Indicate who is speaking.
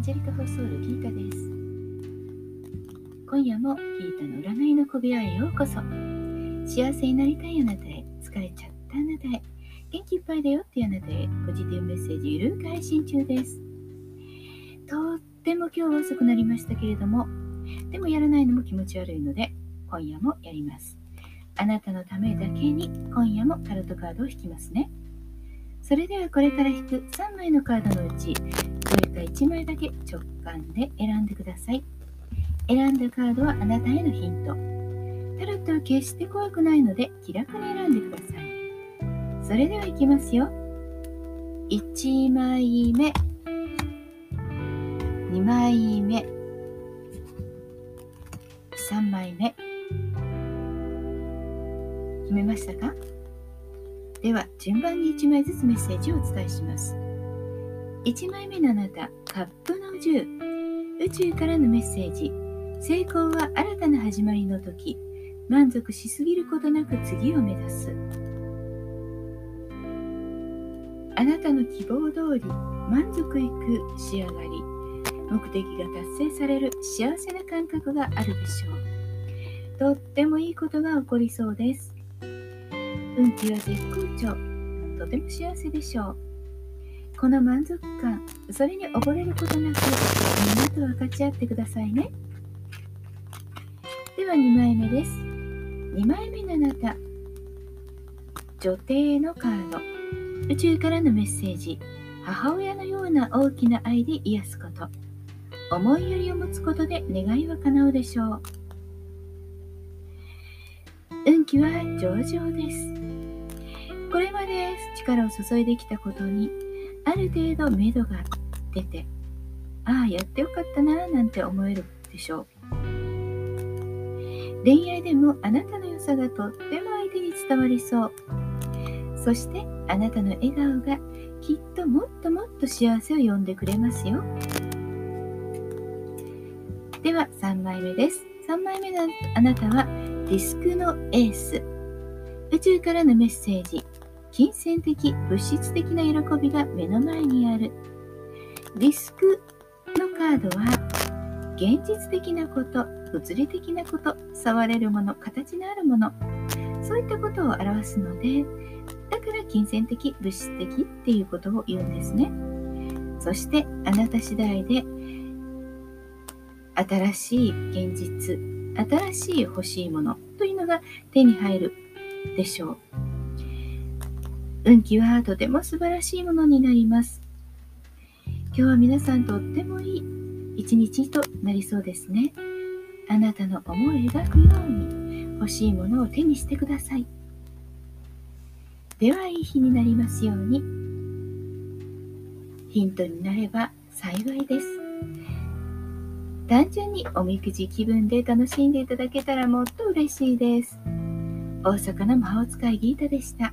Speaker 1: ジェリカ放送ルギータです。今夜もギータの占いの小部屋へようこそ。幸せになりたいあなたへ疲れちゃったあなたへ。元気いっぱいだよっていうあなたへポジティブメッセージゆるく配信中です。とっても今日は遅くなりましたけれどもでもやらないのも気持ち悪いので今夜もやります。あなたのためだけに今夜もタロットカードを引きますね。それではこれから引く3枚のカードのうちどれか1枚だけ直感で選んでください。選んだカードはあなたへのヒント。タロットは決して怖くないので気楽に選んでください。それではいきますよ。1枚目。2枚目。3枚目。決めましたか？では順番に1枚ずつメッセージをお伝えします。1枚目のあなたカップの10宇宙からのメッセージ。成功は新たな始まりの時。満足しすぎることなく次を目指す。あなたの希望通り満足いく仕上がり。目的が達成される幸せな感覚があるでしょう。とってもいいことが起こりそうです。運気は絶好調。とても幸せでしょう。この満足感それに溺れることなくみんなと分かち合ってくださいねでは2枚目です。2枚目のあなた。女帝のカード。宇宙からのメッセージ。母親のような大きな愛で癒すこと。思いやりを持つことで願いは叶うでしょう。運気は上々です。これまで力を注いできたことにある程度目処が出て、ああ、やってよかったななんて思えるでしょう。恋愛でもあなたの良さがとっても相手に伝わりそう。そしてあなたの笑顔がきっともっともっと幸せを呼んでくれますよ。では3枚目です。3枚目のあなたはディスクのエース。宇宙からのメッセージ。金銭的物質的な喜びが目の前にある。ディスクのカードは現実的なこと物理的なこと触れるもの形のあるもの。そういったことを表すのでだから金銭的物質的っていうことを言うんですね。そしてあなた次第で新しい現実新しい欲しいものというのが手に入るでしょう。運気はとても素晴らしいものになります今日は皆さんとってもいい一日となりそうですね。あなたの思い描くように欲しいものを手にしてください。ではいい日になりますように。ヒントになれば幸いです。単純におみくじ気分で楽しんでいただけたらもっと嬉しいです。大阪の魔法使いギータでした。